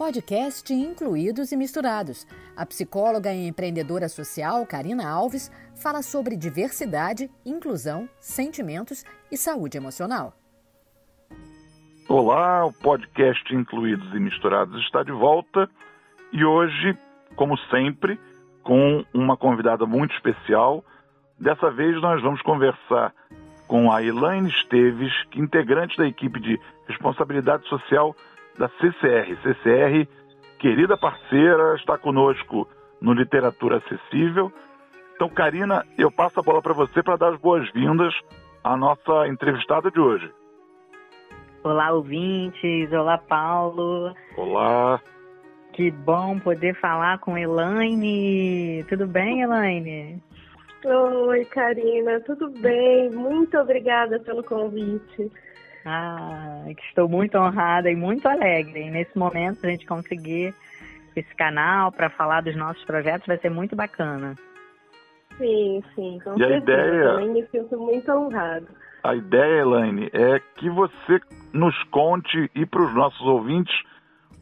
podcast Incluídos e Misturados. A psicóloga e empreendedora social Karina Alves fala sobre diversidade, inclusão, sentimentos e saúde emocional. Olá, o podcast Incluídos e Misturados está de volta e hoje, como sempre, com uma convidada muito especial. Dessa vez nós vamos conversar com a Elaine Esteves, é integrante da equipe de responsabilidade social da CCR. CCR, querida parceira, está conosco no Literatura Acessível. Então, Karina, eu passo a bola para você para dar as boas-vindas à nossa entrevistada de hoje. Olá, ouvintes. Olá, Paulo. Olá. Que bom poder falar com Elaine. Tudo bem, Elaine? Oi, Karina. Tudo bem? Muito obrigada pelo convite. Ah, estou muito honrada e muito alegre. nesse momento, a gente conseguir esse canal para falar dos nossos projetos vai ser muito bacana. Sim, sim, com e certeza. A ideia... Eu também me sinto muito honrado. A ideia, Elaine, é que você nos conte e para os nossos ouvintes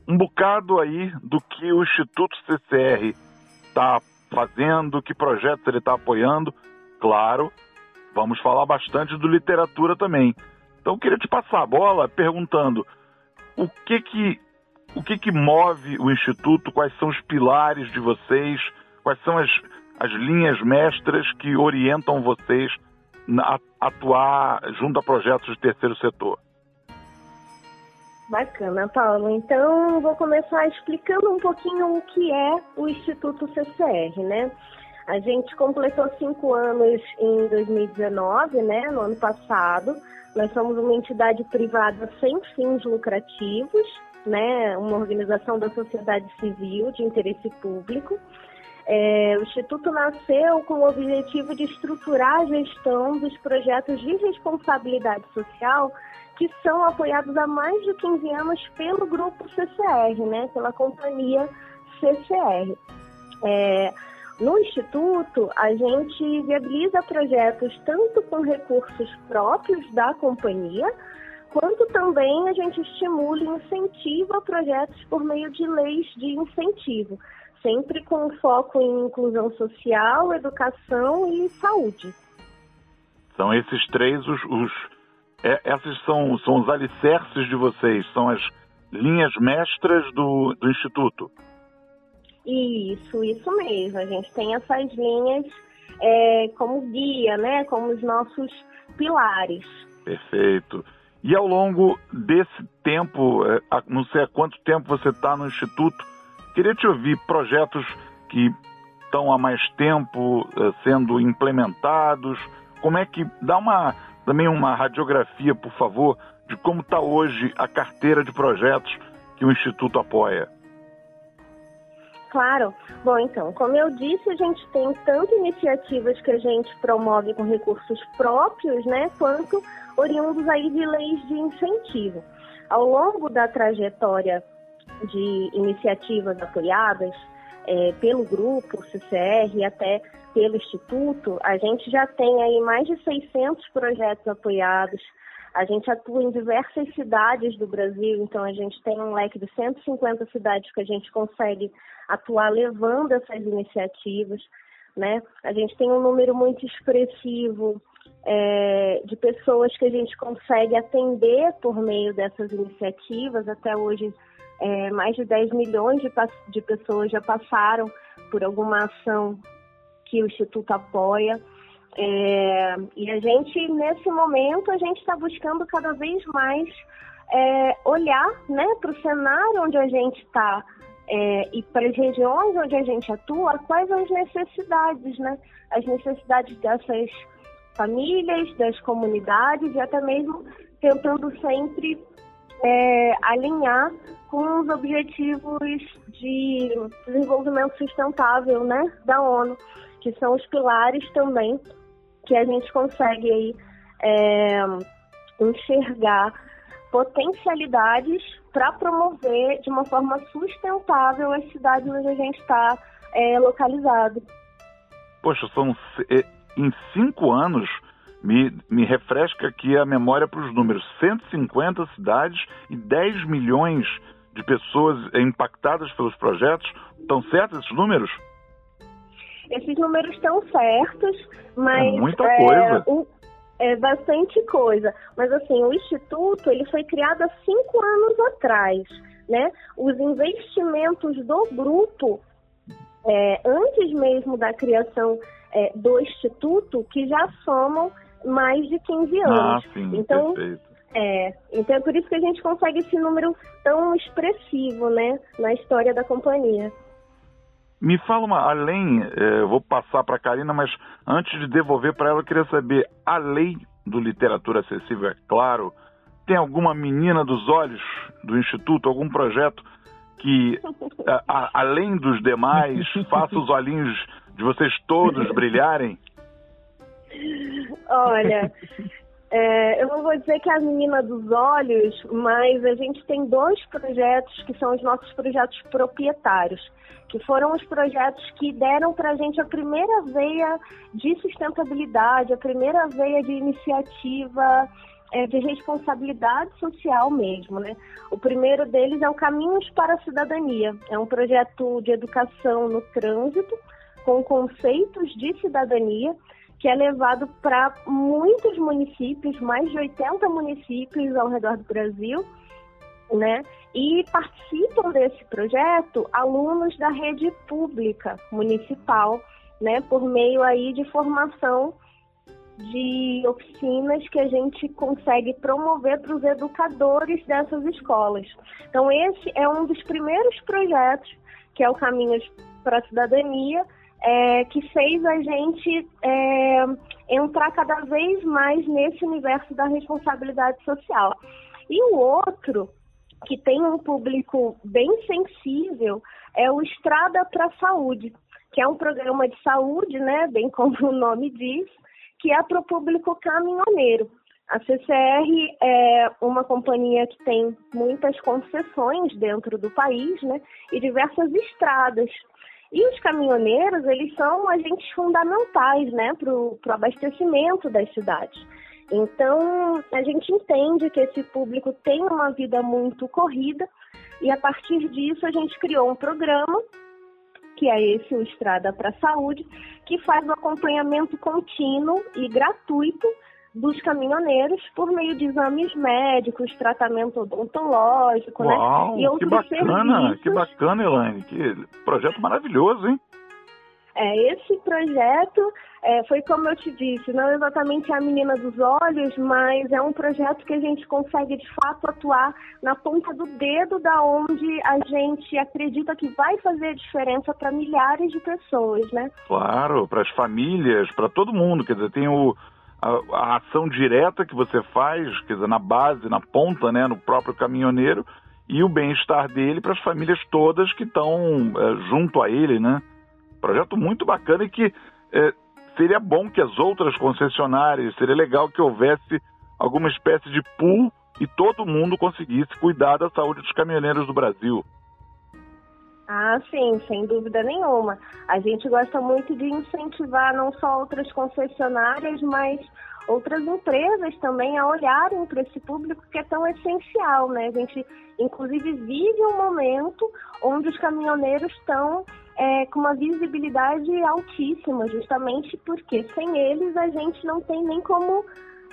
um bocado aí do que o Instituto CCR está fazendo, que projetos ele está apoiando. Claro, vamos falar bastante do literatura também. Então eu queria te passar a bola perguntando o que que o que que move o instituto, quais são os pilares de vocês, quais são as, as linhas mestras que orientam vocês a atuar junto a projetos de terceiro setor. Bacana, Paulo. Então, vou começar explicando um pouquinho o que é o Instituto CCR, né? A gente completou cinco anos em 2019, né? No ano passado. Nós somos uma entidade privada sem fins lucrativos, né, uma organização da sociedade civil de interesse público. É, o Instituto nasceu com o objetivo de estruturar a gestão dos projetos de responsabilidade social que são apoiados há mais de 15 anos pelo grupo CCR, né, pela companhia CCR. É, no Instituto, a gente viabiliza projetos tanto com recursos próprios da companhia, quanto também a gente estimula e incentiva projetos por meio de leis de incentivo, sempre com foco em inclusão social, educação e saúde. São esses três os, os é, esses são, são os alicerces de vocês, são as linhas mestras do, do Instituto. Isso, isso mesmo. A gente tem essas linhas é, como guia, né? Como os nossos pilares. Perfeito. E ao longo desse tempo, é, não sei há quanto tempo você está no Instituto, queria te ouvir projetos que estão há mais tempo é, sendo implementados. Como é que dá uma também uma radiografia, por favor, de como está hoje a carteira de projetos que o Instituto apoia? Claro. Bom, então, como eu disse, a gente tem tanto iniciativas que a gente promove com recursos próprios, né, quanto oriundos aí de leis de incentivo. Ao longo da trajetória de iniciativas apoiadas é, pelo grupo CCR e até pelo Instituto, a gente já tem aí mais de 600 projetos apoiados, a gente atua em diversas cidades do Brasil, então a gente tem um leque de 150 cidades que a gente consegue atuar levando essas iniciativas. Né? A gente tem um número muito expressivo é, de pessoas que a gente consegue atender por meio dessas iniciativas. Até hoje, é, mais de 10 milhões de, de pessoas já passaram por alguma ação que o Instituto apoia. É, e a gente, nesse momento, a gente está buscando cada vez mais é, olhar né, para o cenário onde a gente está é, e para as regiões onde a gente atua, quais as necessidades, né? As necessidades dessas famílias, das comunidades e até mesmo tentando sempre é, alinhar com os objetivos de desenvolvimento sustentável, né, da ONU, que são os pilares também que a gente consegue aí, é, enxergar potencialidades para promover de uma forma sustentável as cidades onde a gente está é, localizado. Poxa, são é, em cinco anos me, me refresca aqui a memória para os números: 150 cidades e 10 milhões de pessoas impactadas pelos projetos? Estão certos esses números? Esses números estão certos, mas é muita coisa. Um, é bastante coisa. Mas assim, o instituto ele foi criado há cinco anos atrás, né? Os investimentos do grupo é, antes mesmo da criação é, do instituto, que já somam mais de 15 ah, anos. Ah, sim, então, perfeito. É, então é por isso que a gente consegue esse número tão expressivo, né, na história da companhia. Me fala uma, além, é, vou passar para a Karina, mas antes de devolver para ela, eu queria saber, a lei do Literatura Acessível, é claro, tem alguma menina dos olhos do Instituto, algum projeto que, a, a, além dos demais, faça os olhinhos de vocês todos brilharem? Olha, é, eu não vou dizer que é a menina dos olhos, mas a gente tem dois projetos que são os nossos projetos proprietários, que foram os projetos que deram para a gente a primeira veia de sustentabilidade, a primeira veia de iniciativa é, de responsabilidade social mesmo, né? O primeiro deles é o Caminhos para a Cidadania, é um projeto de educação no trânsito com conceitos de cidadania que é levado para muitos municípios, mais de 80 municípios ao redor do Brasil, né? E participam desse projeto alunos da rede pública municipal, né? Por meio aí de formação de oficinas que a gente consegue promover para os educadores dessas escolas. Então esse é um dos primeiros projetos que é o Caminhos para a Cidadania, é, que fez a gente é, entrar cada vez mais nesse universo da responsabilidade social. E o outro, que tem um público bem sensível, é o Estrada para a Saúde, que é um programa de saúde, né, bem como o nome diz, que é para o público caminhoneiro. A CCR é uma companhia que tem muitas concessões dentro do país, né, e diversas estradas. E os caminhoneiros, eles são agentes fundamentais né, para o abastecimento das cidades. Então, a gente entende que esse público tem uma vida muito corrida e a partir disso a gente criou um programa, que é esse, o Estrada para a Saúde, que faz o acompanhamento contínuo e gratuito dos caminhoneiros por meio de exames médicos, tratamento odontológico, né? Uau, né? E outros que bacana, serviços. que bacana, Elaine, que projeto maravilhoso, hein? É, esse projeto é, foi como eu te disse, não exatamente a menina dos olhos, mas é um projeto que a gente consegue de fato atuar na ponta do dedo da onde a gente acredita que vai fazer diferença para milhares de pessoas, né? Claro, para as famílias, para todo mundo, quer dizer, tem o a, a, ação direta que você faz, quer dizer, na base, na ponta, né, no próprio caminhoneiro, e o bem-estar dele para as famílias todas que estão é, junto a ele, né? Projeto muito bacana e que é, seria bom que as outras concessionárias, seria legal que houvesse alguma espécie de pool e todo mundo conseguisse cuidar da saúde dos caminhoneiros do Brasil. Ah, sim, sem dúvida nenhuma. A gente gosta muito de incentivar não só outras concessionárias, mas outras empresas também a olharem para esse público que é tão essencial, né? A gente, inclusive, vive um momento onde os caminhoneiros estão é, com uma visibilidade altíssima, justamente porque sem eles a gente não tem nem como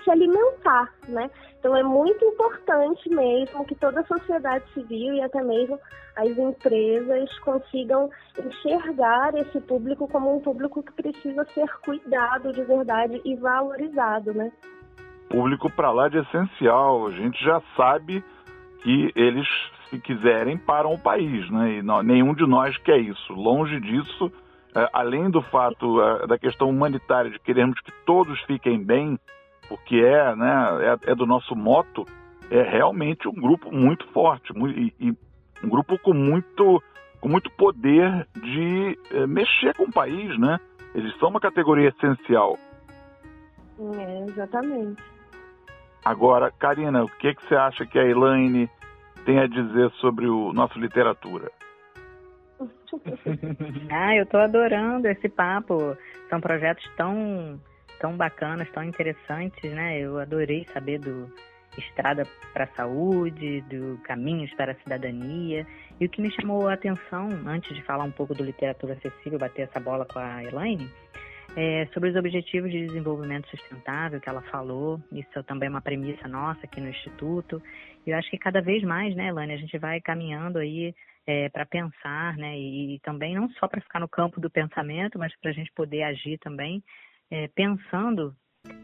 se alimentar, né? Então é muito importante mesmo que toda a sociedade civil e até mesmo as empresas consigam enxergar esse público como um público que precisa ser cuidado de verdade e valorizado, né? Público para lá de essencial. A gente já sabe que eles, se quiserem, param o país, né? E não, nenhum de nós quer isso. Longe disso, é, além do fato é, da questão humanitária de queremos que todos fiquem bem, porque é, né, é, é, do nosso moto, é realmente um grupo muito forte e, e um grupo com muito, com muito poder de é, mexer com o país, né? Eles são uma categoria essencial. É, exatamente. Agora, Karina, o que, que você acha que a Elaine tem a dizer sobre o nosso literatura? ah, eu estou adorando esse papo. São projetos tão tão bacanas, tão interessantes, né? Eu adorei saber do Estrada para a Saúde, do Caminhos para a Cidadania. E o que me chamou a atenção, antes de falar um pouco do Literatura Acessível, bater essa bola com a Elaine, é sobre os Objetivos de Desenvolvimento Sustentável que ela falou. Isso também é uma premissa nossa aqui no Instituto. E eu acho que cada vez mais, né, Elaine, a gente vai caminhando aí é, para pensar, né, e também não só para ficar no campo do pensamento, mas para a gente poder agir também, é, pensando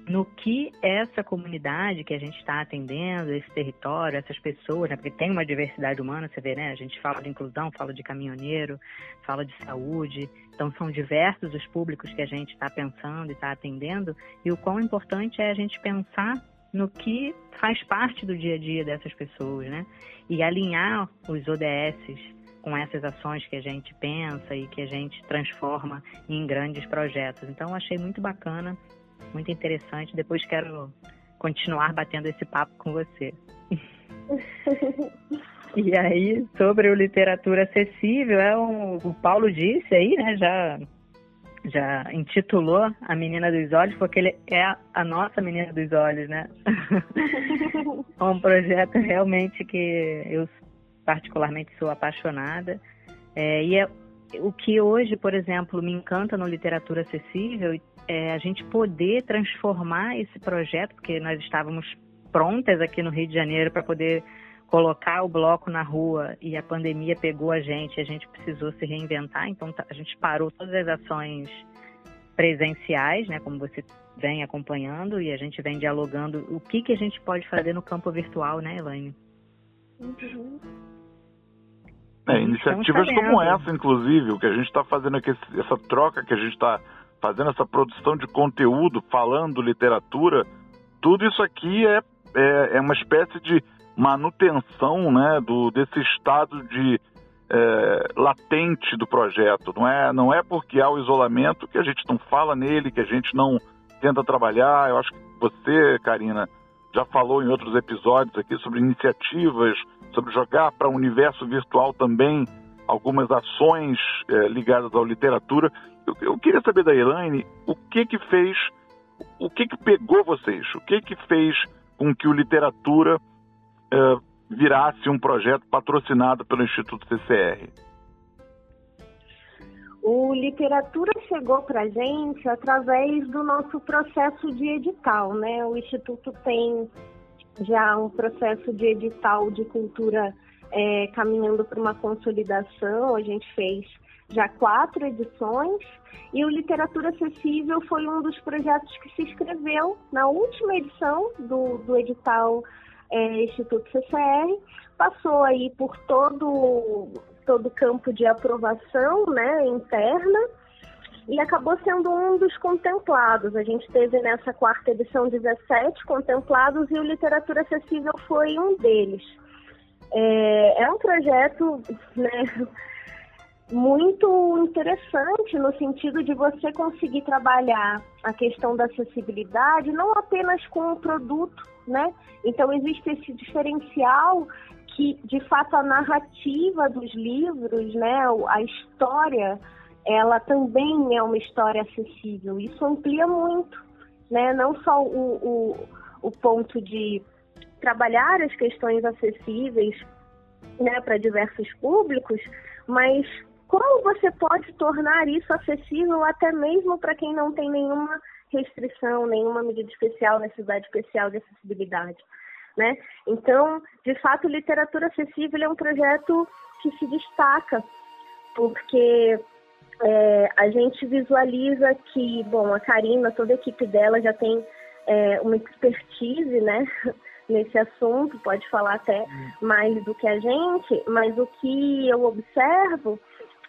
no que essa comunidade que a gente está atendendo, esse território, essas pessoas, né, porque tem uma diversidade humana, você vê, né? A gente fala de inclusão, fala de caminhoneiro, fala de saúde, então são diversos os públicos que a gente está pensando e está atendendo, e o quão importante é a gente pensar no que faz parte do dia a dia dessas pessoas, né? E alinhar os ODS com essas ações que a gente pensa e que a gente transforma em grandes projetos. Então, achei muito bacana muito interessante. Depois quero continuar batendo esse papo com você. e aí, sobre o literatura acessível, é um, o Paulo disse aí, né, já já intitulou a Menina dos Olhos, porque ele é a nossa Menina dos Olhos, né? é um projeto realmente que eu particularmente sou apaixonada. É, e é o que hoje, por exemplo, me encanta no literatura acessível é, a gente poder transformar esse projeto, porque nós estávamos prontas aqui no Rio de Janeiro para poder colocar o bloco na rua e a pandemia pegou a gente, a gente precisou se reinventar, então tá, a gente parou todas as ações presenciais, né, como você vem acompanhando e a gente vem dialogando o que que a gente pode fazer no campo virtual, né, Elaine? Uhum. É, iniciativas como essa, inclusive, o que a gente está fazendo aqui, essa troca que a gente está fazendo essa produção de conteúdo, falando literatura, tudo isso aqui é, é, é uma espécie de manutenção né, do, desse estado de é, latente do projeto. Não é, não é porque há o isolamento que a gente não fala nele, que a gente não tenta trabalhar. Eu acho que você, Karina, já falou em outros episódios aqui sobre iniciativas, sobre jogar para o universo virtual também algumas ações é, ligadas à literatura. Eu, eu, queria saber da Elaine o que que fez, o que que pegou vocês, o que que fez com que o literatura é, virasse um projeto patrocinado pelo Instituto CCR. O literatura chegou para a gente através do nosso processo de edital, né? O Instituto tem já um processo de edital de cultura é, caminhando para uma consolidação. A gente fez já quatro edições e o Literatura Acessível foi um dos projetos que se inscreveu na última edição do, do edital é, Instituto CCR, passou aí por todo todo o campo de aprovação né, interna e acabou sendo um dos contemplados. A gente teve nessa quarta edição 17 contemplados e o Literatura Acessível foi um deles. É, é um projeto né, muito interessante no sentido de você conseguir trabalhar a questão da acessibilidade não apenas com o produto, né? Então existe esse diferencial que, de fato, a narrativa dos livros, né, a história, ela também é uma história acessível. Isso amplia muito, né? Não só o, o, o ponto de trabalhar as questões acessíveis né, para diversos públicos, mas como você pode tornar isso acessível até mesmo para quem não tem nenhuma restrição, nenhuma medida especial, necessidade especial de acessibilidade? Né? Então, de fato, Literatura Acessível é um projeto que se destaca, porque é, a gente visualiza que, bom, a Karina, toda a equipe dela já tem é, uma expertise, né, nesse assunto, pode falar até mais do que a gente, mas o que eu observo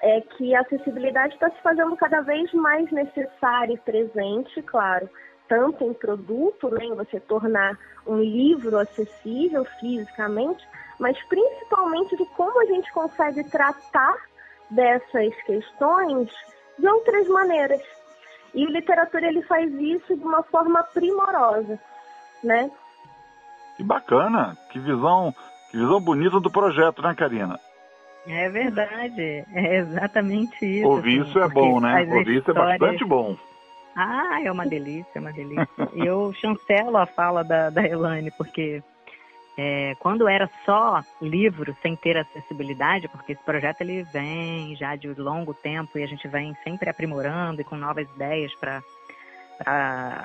é que a acessibilidade está se fazendo cada vez mais necessária e presente, claro, tanto em produto, né, em você tornar um livro acessível fisicamente, mas principalmente de como a gente consegue tratar dessas questões de outras maneiras. E o literatura ele faz isso de uma forma primorosa, né? Que bacana, que visão, que visão bonita do projeto, né, Karina? É verdade, é exatamente isso. Ouvir assim, isso é bom, né? Ouvir isso é bastante bom. Ah, é uma delícia, é uma delícia. eu chancelo a fala da, da Elaine, porque É, quando era só livro, sem ter acessibilidade, porque esse projeto ele vem já de longo tempo e a gente vem sempre aprimorando e com novas ideias para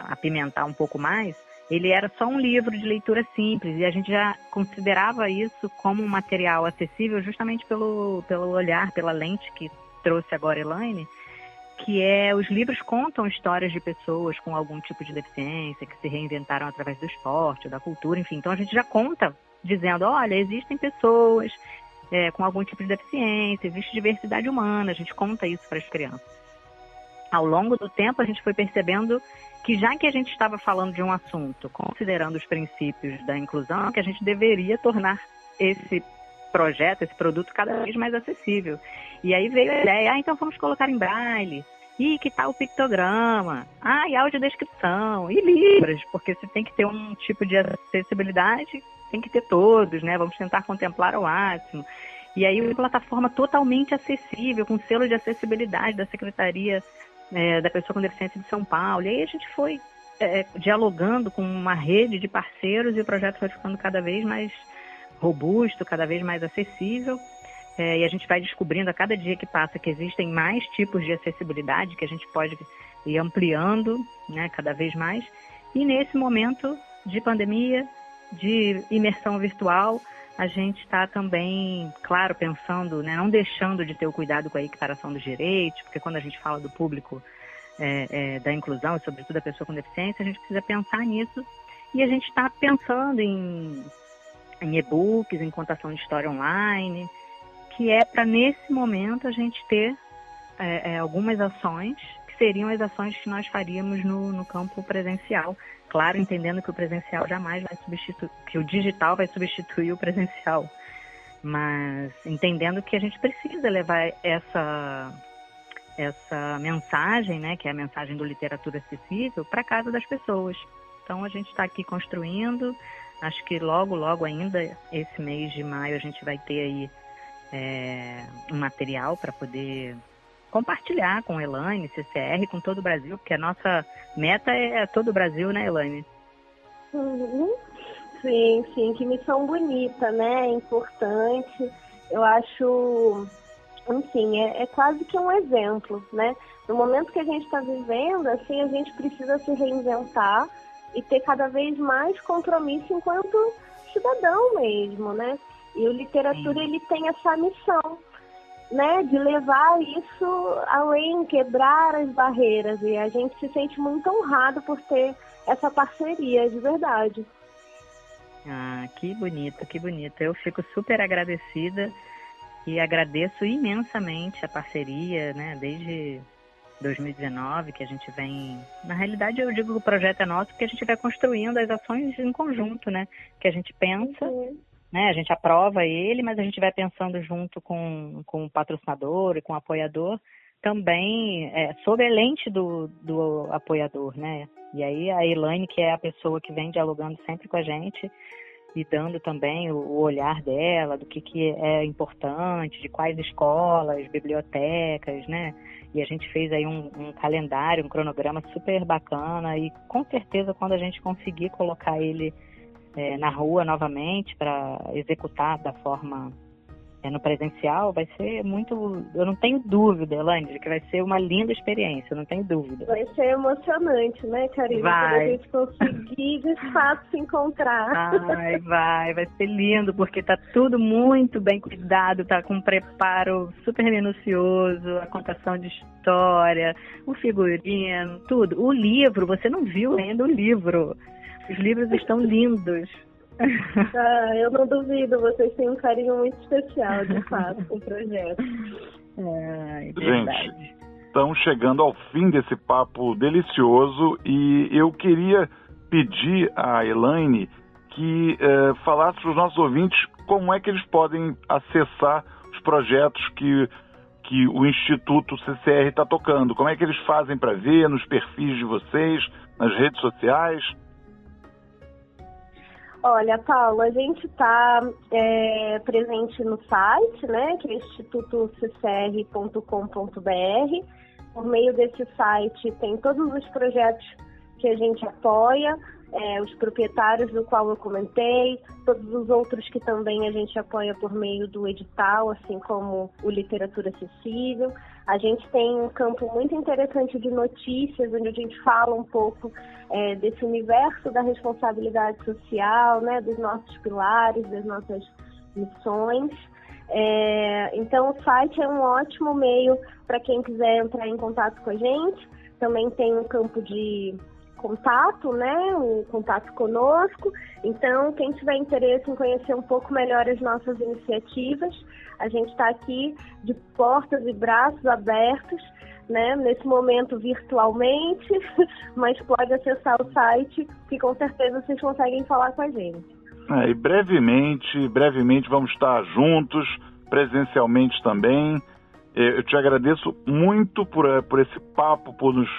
apimentar um pouco mais, ele era só um livro de leitura simples e a gente já considerava isso como um material acessível justamente pelo, pelo olhar, pela lente que trouxe agora Elaine, que é os livros contam histórias de pessoas com algum tipo de deficiência que se reinventaram através do esporte, da cultura, enfim. Então a gente já conta dizendo, olha, existem pessoas é, com algum tipo de deficiência, existe diversidade humana, a gente conta isso para as crianças. Ao longo do tempo a gente foi percebendo que já que a gente estava falando de um assunto, considerando os princípios da inclusão, que a gente deveria tornar esse projeto, esse produto cada vez mais acessível. E aí veio a ideia, ah, então vamos colocar em braille. E que tal o pictograma? Ah, e audiodescrição, e livros, porque você tem que ter um tipo de acessibilidade, tem que ter todos, né? Vamos tentar contemplar ao máximo. E aí uma plataforma totalmente acessível, com selo de acessibilidade da Secretaria é, da Pessoa com Deficiência de São Paulo. E aí a gente foi é, dialogando com uma rede de parceiros e o projeto foi ficando cada vez mais robusto, cada vez mais acessível. É, e a gente vai descobrindo a cada dia que passa que existem mais tipos de acessibilidade que a gente pode ir ampliando né, cada vez mais. E nesse momento de pandemia, de imersão virtual, a gente está também, claro, pensando, né, não deixando de ter o cuidado com a equiparação dos direitos, porque quando a gente fala do público é, é, da inclusão, e sobretudo da pessoa com deficiência, a gente precisa pensar nisso. E a gente está pensando em em e-books, em contação de história online, que é para nesse momento a gente ter é, é, algumas ações que seriam as ações que nós faríamos no, no campo presencial. Claro, entendendo que o presencial jamais vai substituir, que o digital vai substituir o presencial, mas entendendo que a gente precisa levar essa essa mensagem, né, que é a mensagem do literatura acessível, para casa das pessoas. Então a gente está aqui construindo, Acho que logo, logo ainda, esse mês de maio, a gente vai ter aí é, um material para poder compartilhar com Elaine, CCR, com todo o Brasil, porque a nossa meta é todo o Brasil, né, Elaine? Uhum. Sim, sim, que missão bonita, né? Importante. Eu acho, enfim, é, é quase que um exemplo, né? No momento que a gente está vivendo, assim, a gente precisa se reinventar e ter cada vez mais compromisso enquanto cidadão mesmo, né? E o literatura Sim. ele tem essa missão, né, de levar isso além, quebrar as barreiras e a gente se sente muito honrado por ter essa parceria de verdade. Ah, que bonito, que bonito. Eu fico super agradecida e agradeço imensamente a parceria, né, desde 2019, que a gente vem. Na realidade, eu digo que o projeto é nosso porque a gente vai construindo as ações em conjunto, né? Que a gente pensa, uhum. né? A gente aprova ele, mas a gente vai pensando junto com, com o patrocinador e com o apoiador também é, sob a lente do, do apoiador, né? E aí a Elaine, que é a pessoa que vem dialogando sempre com a gente, e dando também o, olhar dela, do que, que é importante, de quais escolas, bibliotecas, né? E a gente fez aí um, um calendário, um cronograma super bacana. E com certeza quando a gente conseguir colocar ele é, na rua novamente para executar da forma é, no presencial, vai ser muito. Eu não tenho dúvida, Elaine, que vai ser uma linda experiência, não tenho dúvida. Vai ser emocionante, né, Karina? Vai. Quando a gente conseguir de fato se encontrar. Vai, vai, vai ser lindo, porque tá tudo muito bem cuidado, tá com um preparo super minucioso, a contação de história, o figurino, tudo. O livro, você não viu ainda o livro. Os livros estão lindos. Ah, eu não duvido, vocês têm um carinho muito especial, de fato, com o projeto. É, é Gente, estamos chegando ao fim desse papo delicioso e eu queria pedir a Elaine que eh, falasse para os nossos ouvintes como é que eles podem acessar os projetos que, que o Instituto CCR está tocando. Como é que eles fazem para ver nos perfis de vocês, nas redes sociais? Olha, Paulo, a gente está é, presente no site, né, que é institutoccr.com.br. Por meio desse site tem todos os projetos que a gente apoia, é, os proprietários do qual eu comentei, todos os outros que também a gente apoia por meio do edital, assim como o Literatura Acessível. A gente tem um campo muito interessante de notícias, onde a gente fala um pouco é, desse universo da responsabilidade social, né, dos nossos pilares, das nossas missões. É, então, o site é um ótimo meio para quem quiser entrar em contato com a gente. Também tem um campo de contato, né? O contato conosco. Então, quem tiver interesse em conhecer um pouco melhor as nossas iniciativas, a gente está aqui de portas e braços abertos, né? Nesse momento virtualmente, mas pode acessar o site que com certeza vocês conseguem falar com a gente. É, e brevemente, brevemente vamos estar juntos, presencialmente também. É, eu te agradeço muito por, é, por esse papo, por nos,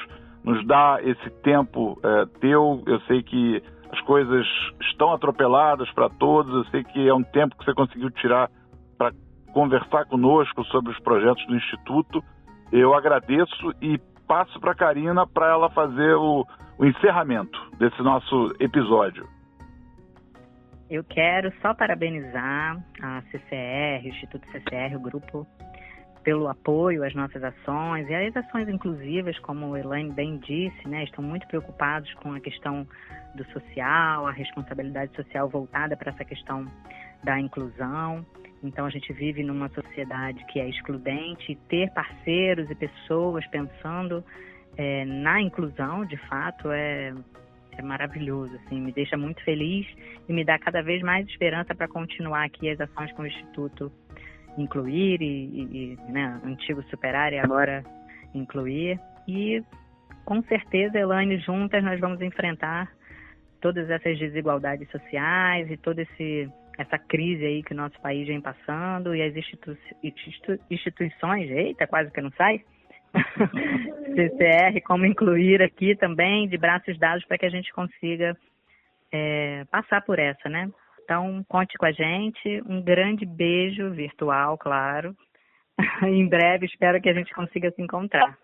nos dar esse tempo é, teu. Eu sei que as coisas estão atropeladas para todos, eu sei que é um tempo que você conseguiu tirar para conversar conosco sobre os projetos do Instituto. Eu agradeço e passo para a Karina para ela fazer o, o encerramento desse nosso episódio. Eu quero só parabenizar a CCR, o Instituto CCR, o grupo, pelo apoio às nossas ações e às ações inclusivas, como a Elaine bem disse, né, estão muito preocupados com a questão do social, a responsabilidade social voltada para essa questão da inclusão. Então a gente vive numa sociedade que é excludente e ter parceiros e pessoas pensando é, na inclusão, de fato, é é maravilhoso, assim, me deixa muito feliz e me dá cada vez mais esperança para continuar aqui as ações com o Instituto Incluir e, e né, antigo Superar e agora Incluir. E com certeza, Elaine, juntas nós vamos enfrentar todas essas desigualdades sociais e toda esse, essa crise aí que o nosso país vem passando e as institu institu instituições, eita, quase que não sai, CCR, como incluir aqui também de braços dados para que a gente consiga é, passar por essa, né? Então, conte com a gente. Um grande beijo virtual, claro. em breve, espero que a gente consiga se encontrar.